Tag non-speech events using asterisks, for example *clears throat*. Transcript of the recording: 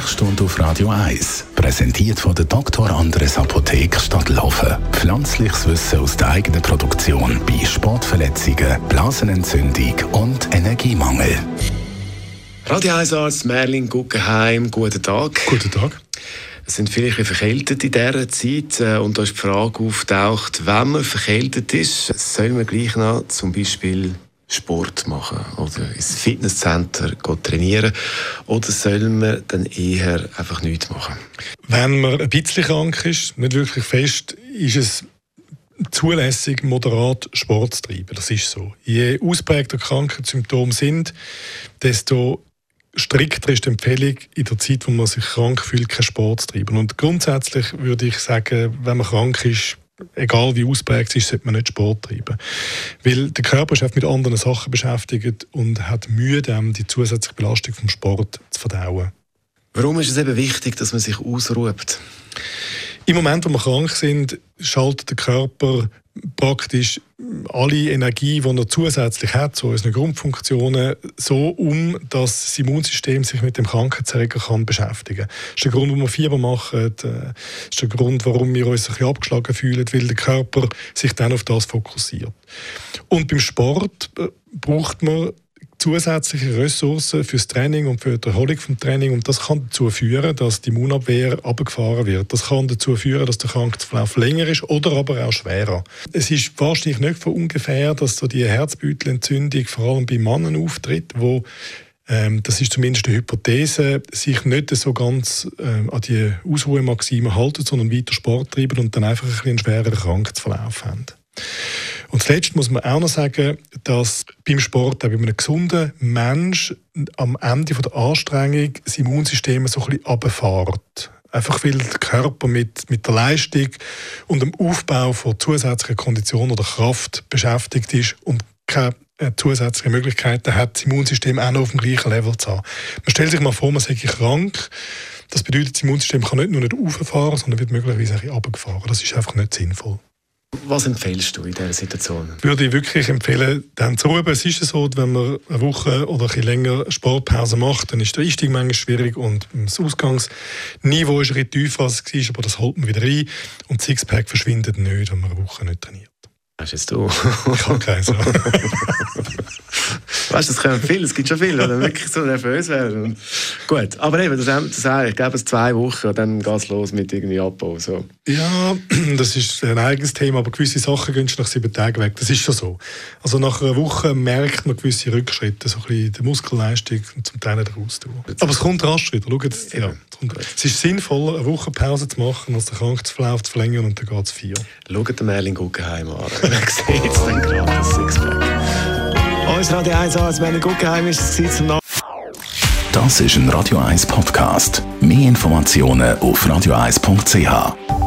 Sprechstunde auf Radio 1, präsentiert von der Dr. Andres Apotheke Stadtlaufen. Pflanzliches Wissen aus der eigenen Produktion bei Sportverletzungen, Blasenentzündung und Energiemangel. Radio 1 Arzt Merlin Guggenheim, guten Tag. Guten Tag. Es sind vielleicht verkältet in dieser Zeit äh, und da ist die Frage auftaucht, wenn man verkältet ist, soll man gleich noch zum Beispiel Sport machen oder ins Fitnesscenter trainieren oder soll man dann eher einfach nichts machen? Wenn man ein bisschen krank ist, nicht wirklich fest, ist es zulässig, moderat Sport zu treiben. Das ist so. Je ausprägter Krankheitssymptome sind, desto strikter ist die Empfehlung, in der Zeit, wo man sich krank fühlt, keinen Sport zu treiben. Und grundsätzlich würde ich sagen, wenn man krank ist, egal wie ausprägt es ist, sollte man nicht Sport treiben. Weil der Körper ist mit anderen Sachen beschäftigt und hat Mühe, die zusätzliche Belastung vom Sport zu verdauen. Warum ist es eben wichtig, dass man sich ausruht? Im Moment, wo wir krank sind, schaltet der Körper praktisch alle Energie, die er zusätzlich hat, so unsere Grundfunktionen, so um, dass das Immunsystem sich mit dem Krankheitserreger kann beschäftigen kann. Das ist der Grund, warum wir Fieber machen. Das äh, ist der Grund, warum wir uns ein bisschen abgeschlagen fühlen, weil der Körper sich dann auf das fokussiert. Und beim Sport äh, braucht man zusätzliche Ressourcen fürs Training und für die Erholung vom Training und das kann dazu führen, dass die Immunabwehr abgefahren wird. Das kann dazu führen, dass der Krankheitsverlauf länger ist oder aber auch schwerer. Es ist wahrscheinlich nicht von ungefähr, dass so die Herzbeutelentzündung vor allem bei Männern auftritt, wo ähm, das ist zumindest eine Hypothese, sich nicht so ganz ähm, an die Ausruhemaxime halten, sondern weiter Sport treiben und dann einfach ein bisschen einen schwereren Krankheitsverlauf haben. Zuletzt muss man auch noch sagen, dass beim Sport, auch bei einem gesunden Mensch, am Ende der Anstrengung das Immunsystem so ein bisschen. Einfach weil der Körper mit, mit der Leistung und dem Aufbau von zusätzlichen Konditionen oder Kraft beschäftigt ist und keine äh, zusätzliche Möglichkeiten hat, das Immunsystem auch noch auf dem gleichen Level zu haben. Man stellt sich mal vor, man sei krank. Das bedeutet, das Immunsystem kann nicht nur nicht auffahren, sondern wird möglicherweise ein bisschen runtergefahren. Das ist einfach nicht sinnvoll. Was empfehlst du in dieser Situation? Würde ich wirklich empfehlen, dann zu ruhen. Es ist so, wenn man eine Woche oder ein bisschen länger Sportpause macht, dann ist der Einstieg manchmal schwierig und das Ausgangsniveau ist ein bisschen tiefer als es war, aber das holt man wieder rein und das Sixpack verschwindet nicht, wenn man eine Woche nicht trainiert. Hast jetzt du? ich habe keins. *laughs* Weißt du, es kommen viele, es gibt schon viele, die wirklich so nervös werden. Gut, aber eben, das, das ich glaube, es zwei Wochen und dann geht es los mit irgendwie Abbau. So. Ja, *clears throat* das ist ein eigenes Thema, aber gewisse Sachen gehen nach sieben Tagen weg. Das ist schon so. Also nach einer Woche merkt man gewisse Rückschritte, so ein bisschen die Muskelleistung und zum Teil nicht raus. Aber es kommt rasch wieder. Schau jetzt, ja, es ist sinnvoll, eine Woche Pause zu machen, als den Krankheitsverlauf zu verlängern und dann geht es vier. Schaut den Merlin Guggenheim an. *laughs* Er sieht es dann gerade. Uns Radio 1 als meine Guggenheim ist zum Das ist ein Radio 1 Podcast. Mehr Informationen auf radio1.ch.